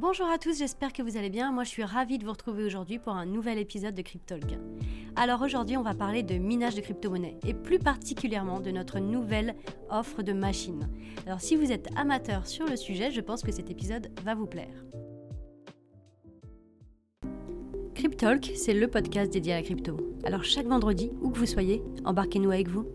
Bonjour à tous, j'espère que vous allez bien. Moi, je suis ravie de vous retrouver aujourd'hui pour un nouvel épisode de Cryptalk. Alors aujourd'hui, on va parler de minage de crypto-monnaies et plus particulièrement de notre nouvelle offre de machines. Alors si vous êtes amateur sur le sujet, je pense que cet épisode va vous plaire. Cryptalk, c'est le podcast dédié à la crypto. Alors chaque vendredi, où que vous soyez, embarquez-nous avec vous.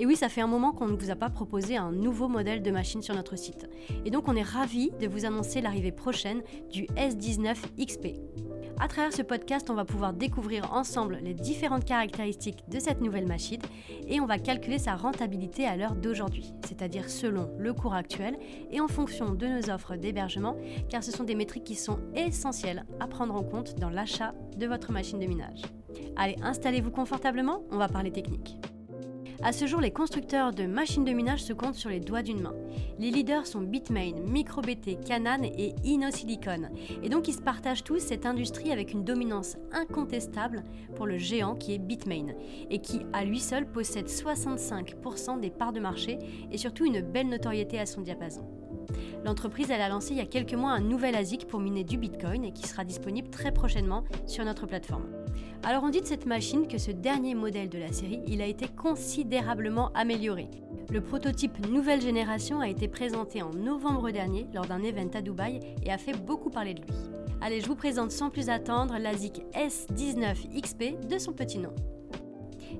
Et oui, ça fait un moment qu'on ne vous a pas proposé un nouveau modèle de machine sur notre site. Et donc on est ravis de vous annoncer l'arrivée prochaine du S19 XP. À travers ce podcast, on va pouvoir découvrir ensemble les différentes caractéristiques de cette nouvelle machine et on va calculer sa rentabilité à l'heure d'aujourd'hui, c'est-à-dire selon le cours actuel et en fonction de nos offres d'hébergement, car ce sont des métriques qui sont essentielles à prendre en compte dans l'achat de votre machine de minage. Allez, installez-vous confortablement, on va parler technique. À ce jour, les constructeurs de machines de minage se comptent sur les doigts d'une main. Les leaders sont Bitmain, MicroBT, Canan et InnoSilicon. Et donc ils se partagent tous cette industrie avec une dominance incontestable pour le géant qui est Bitmain et qui à lui seul possède 65% des parts de marché et surtout une belle notoriété à son diapason. L'entreprise a lancé il y a quelques mois un nouvel ASIC pour miner du Bitcoin et qui sera disponible très prochainement sur notre plateforme. Alors on dit de cette machine que ce dernier modèle de la série, il a été considérablement amélioré. Le prototype nouvelle génération a été présenté en novembre dernier lors d'un event à Dubaï et a fait beaucoup parler de lui. Allez, je vous présente sans plus attendre l'ASIC S19 XP de son petit nom.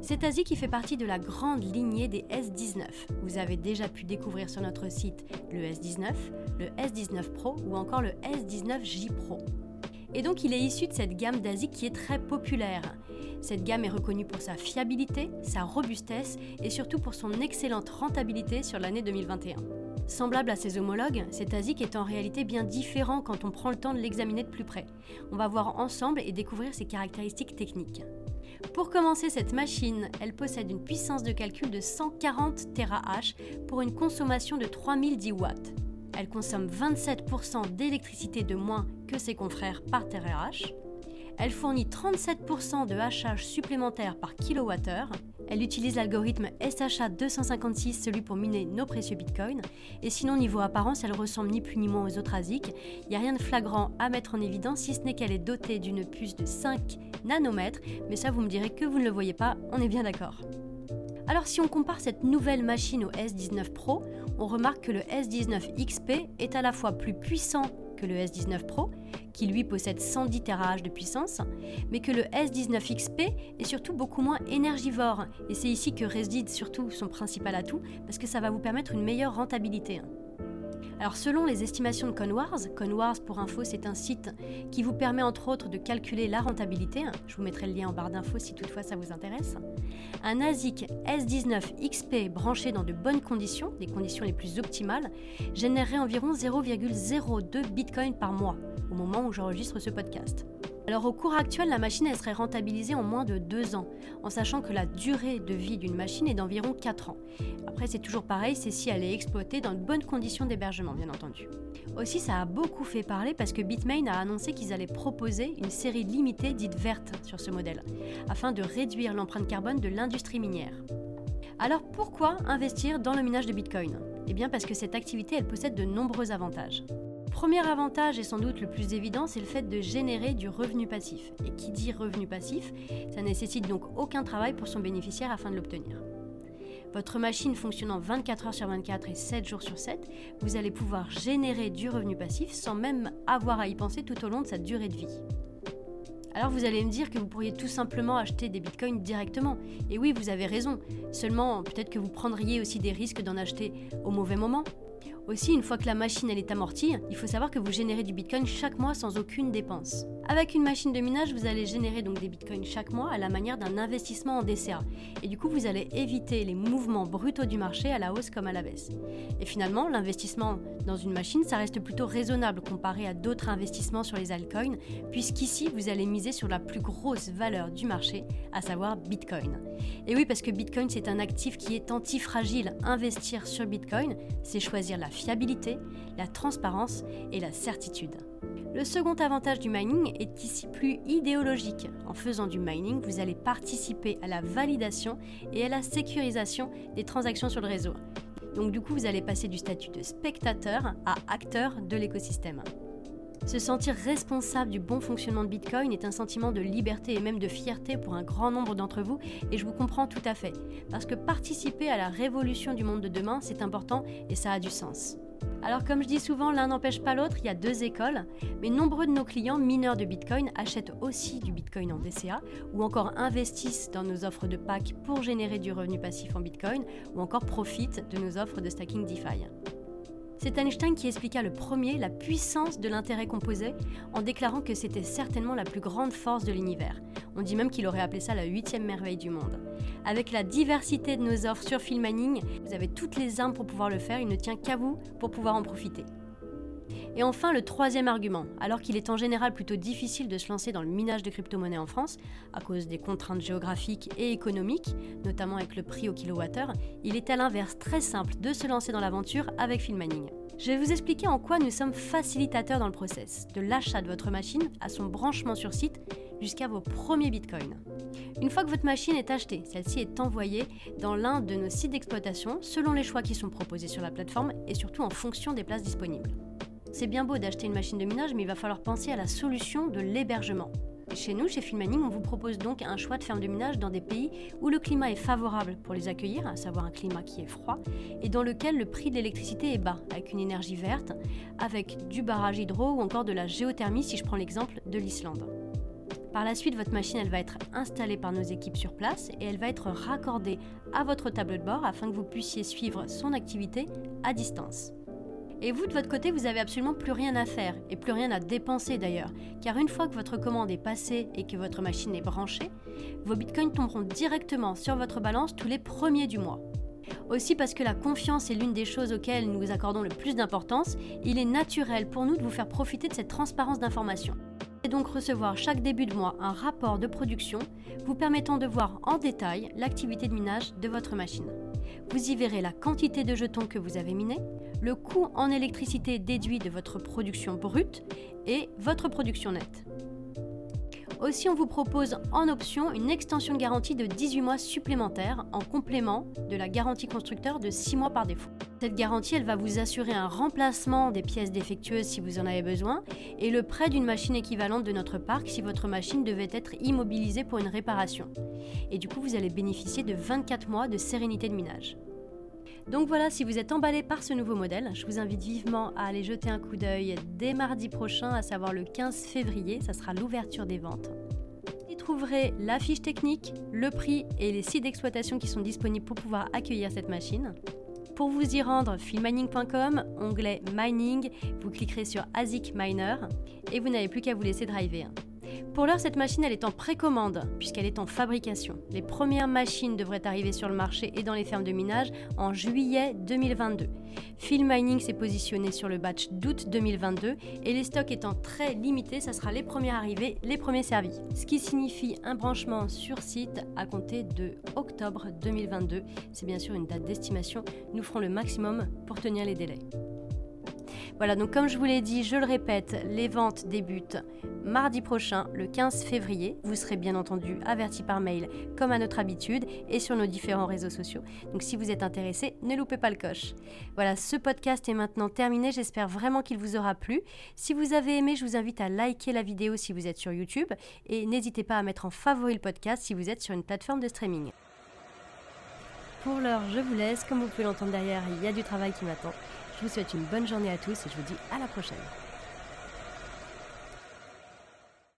Cet ASIC qui fait partie de la grande lignée des S19. Vous avez déjà pu découvrir sur notre site le S19, le S19 Pro ou encore le S19J Pro. Et donc il est issu de cette gamme d'ASIC qui est très populaire. Cette gamme est reconnue pour sa fiabilité, sa robustesse et surtout pour son excellente rentabilité sur l'année 2021. Semblable à ses homologues, cet ASIC est en réalité bien différent quand on prend le temps de l'examiner de plus près. On va voir ensemble et découvrir ses caractéristiques techniques. Pour commencer, cette machine, elle possède une puissance de calcul de 140 TH pour une consommation de 3010 watts. Elle consomme 27% d'électricité de moins que ses confrères par TRH. Elle fournit 37% de hachage supplémentaire par kilowattheure. Elle utilise l'algorithme SHA 256, celui pour miner nos précieux bitcoins. Et sinon, niveau apparence, elle ressemble ni plus ni moins aux autres ASIC. Il n'y a rien de flagrant à mettre en évidence, si ce n'est qu'elle est dotée d'une puce de 5 nanomètres. Mais ça, vous me direz que vous ne le voyez pas, on est bien d'accord. Alors si on compare cette nouvelle machine au S19 Pro, on remarque que le S19 XP est à la fois plus puissant que le S19 Pro, qui lui possède 110 TH de puissance, mais que le S19 XP est surtout beaucoup moins énergivore. Et c'est ici que réside surtout son principal atout, parce que ça va vous permettre une meilleure rentabilité. Alors selon les estimations de Conwars, Conwars pour info c'est un site qui vous permet entre autres de calculer la rentabilité, je vous mettrai le lien en barre d'infos si toutefois ça vous intéresse, un ASIC S19 XP branché dans de bonnes conditions, les conditions les plus optimales, générerait environ 0,02 Bitcoin par mois au moment où j'enregistre ce podcast. Alors au cours actuel, la machine elle serait rentabilisée en moins de 2 ans, en sachant que la durée de vie d'une machine est d'environ 4 ans. Après c'est toujours pareil, c'est si elle est exploitée dans de bonnes conditions d'hébergement bien entendu. Aussi ça a beaucoup fait parler parce que Bitmain a annoncé qu'ils allaient proposer une série limitée dite verte sur ce modèle, afin de réduire l'empreinte carbone de l'industrie minière. Alors pourquoi investir dans le minage de Bitcoin? Eh bien parce que cette activité elle possède de nombreux avantages. Premier avantage et sans doute le plus évident, c'est le fait de générer du revenu passif. Et qui dit revenu passif, ça nécessite donc aucun travail pour son bénéficiaire afin de l'obtenir. Votre machine fonctionnant 24 heures sur 24 et 7 jours sur 7, vous allez pouvoir générer du revenu passif sans même avoir à y penser tout au long de sa durée de vie. Alors vous allez me dire que vous pourriez tout simplement acheter des bitcoins directement. Et oui, vous avez raison. Seulement, peut-être que vous prendriez aussi des risques d'en acheter au mauvais moment. Aussi, une fois que la machine elle est amortie, il faut savoir que vous générez du Bitcoin chaque mois sans aucune dépense. Avec une machine de minage, vous allez générer donc des Bitcoins chaque mois à la manière d'un investissement en DCA. Et du coup, vous allez éviter les mouvements brutaux du marché à la hausse comme à la baisse. Et finalement, l'investissement dans une machine, ça reste plutôt raisonnable comparé à d'autres investissements sur les altcoins, puisqu'ici, vous allez miser sur la plus grosse valeur du marché, à savoir Bitcoin. Et oui, parce que Bitcoin, c'est un actif qui est antifragile. Investir sur Bitcoin, c'est choisir la fiabilité, la transparence et la certitude. Le second avantage du mining est ici plus idéologique. En faisant du mining, vous allez participer à la validation et à la sécurisation des transactions sur le réseau. Donc du coup, vous allez passer du statut de spectateur à acteur de l'écosystème. Se sentir responsable du bon fonctionnement de Bitcoin est un sentiment de liberté et même de fierté pour un grand nombre d'entre vous et je vous comprends tout à fait. Parce que participer à la révolution du monde de demain, c'est important et ça a du sens. Alors comme je dis souvent, l'un n'empêche pas l'autre, il y a deux écoles, mais nombreux de nos clients mineurs de Bitcoin achètent aussi du Bitcoin en DCA ou encore investissent dans nos offres de pack pour générer du revenu passif en Bitcoin ou encore profitent de nos offres de stacking DeFi. C'est Einstein qui expliqua le premier la puissance de l'intérêt composé en déclarant que c'était certainement la plus grande force de l'univers. On dit même qu'il aurait appelé ça la huitième merveille du monde. Avec la diversité de nos offres sur Filmaning, vous avez toutes les armes pour pouvoir le faire, il ne tient qu'à vous pour pouvoir en profiter. Et enfin, le troisième argument, alors qu'il est en général plutôt difficile de se lancer dans le minage de crypto-monnaies en France, à cause des contraintes géographiques et économiques, notamment avec le prix au kilowattheure, il est à l'inverse très simple de se lancer dans l'aventure avec Filmaning. Je vais vous expliquer en quoi nous sommes facilitateurs dans le process, de l'achat de votre machine à son branchement sur site jusqu'à vos premiers bitcoins. Une fois que votre machine est achetée, celle-ci est envoyée dans l'un de nos sites d'exploitation selon les choix qui sont proposés sur la plateforme et surtout en fonction des places disponibles. C'est bien beau d'acheter une machine de minage, mais il va falloir penser à la solution de l'hébergement. Chez nous, chez Filmaning, on vous propose donc un choix de ferme de minage dans des pays où le climat est favorable pour les accueillir, à savoir un climat qui est froid, et dans lequel le prix de l'électricité est bas, avec une énergie verte, avec du barrage hydro ou encore de la géothermie si je prends l'exemple de l'Islande. Par la suite, votre machine elle va être installée par nos équipes sur place et elle va être raccordée à votre tableau de bord afin que vous puissiez suivre son activité à distance. Et vous, de votre côté, vous n'avez absolument plus rien à faire, et plus rien à dépenser d'ailleurs, car une fois que votre commande est passée et que votre machine est branchée, vos bitcoins tomberont directement sur votre balance tous les premiers du mois. Aussi parce que la confiance est l'une des choses auxquelles nous accordons le plus d'importance, il est naturel pour nous de vous faire profiter de cette transparence d'information. Et donc recevoir chaque début de mois un rapport de production vous permettant de voir en détail l'activité de minage de votre machine. Vous y verrez la quantité de jetons que vous avez minés, le coût en électricité déduit de votre production brute et votre production nette. Aussi, on vous propose en option une extension de garantie de 18 mois supplémentaires en complément de la garantie constructeur de 6 mois par défaut. Cette garantie, elle va vous assurer un remplacement des pièces défectueuses si vous en avez besoin et le prêt d'une machine équivalente de notre parc si votre machine devait être immobilisée pour une réparation. Et du coup, vous allez bénéficier de 24 mois de sérénité de minage. Donc voilà, si vous êtes emballé par ce nouveau modèle, je vous invite vivement à aller jeter un coup d'œil dès mardi prochain, à savoir le 15 février, ça sera l'ouverture des ventes. Vous y trouverez la fiche technique, le prix et les sites d'exploitation qui sont disponibles pour pouvoir accueillir cette machine. Pour vous y rendre, filmining.com, onglet Mining, vous cliquerez sur ASIC Miner et vous n'avez plus qu'à vous laisser driver. Pour l'heure, cette machine elle est en précommande puisqu'elle est en fabrication. Les premières machines devraient arriver sur le marché et dans les fermes de minage en juillet 2022. Phil Mining s'est positionné sur le batch d'août 2022 et les stocks étant très limités, ça sera les premiers arrivés, les premiers servis. Ce qui signifie un branchement sur site à compter de octobre 2022. C'est bien sûr une date d'estimation. Nous ferons le maximum pour tenir les délais. Voilà, donc comme je vous l'ai dit, je le répète, les ventes débutent mardi prochain, le 15 février. Vous serez bien entendu averti par mail, comme à notre habitude, et sur nos différents réseaux sociaux. Donc si vous êtes intéressé, ne loupez pas le coche. Voilà, ce podcast est maintenant terminé. J'espère vraiment qu'il vous aura plu. Si vous avez aimé, je vous invite à liker la vidéo si vous êtes sur YouTube, et n'hésitez pas à mettre en favori le podcast si vous êtes sur une plateforme de streaming. Pour l'heure, je vous laisse. Comme vous pouvez l'entendre derrière, il y a du travail qui m'attend. Je vous souhaite une bonne journée à tous et je vous dis à la prochaine.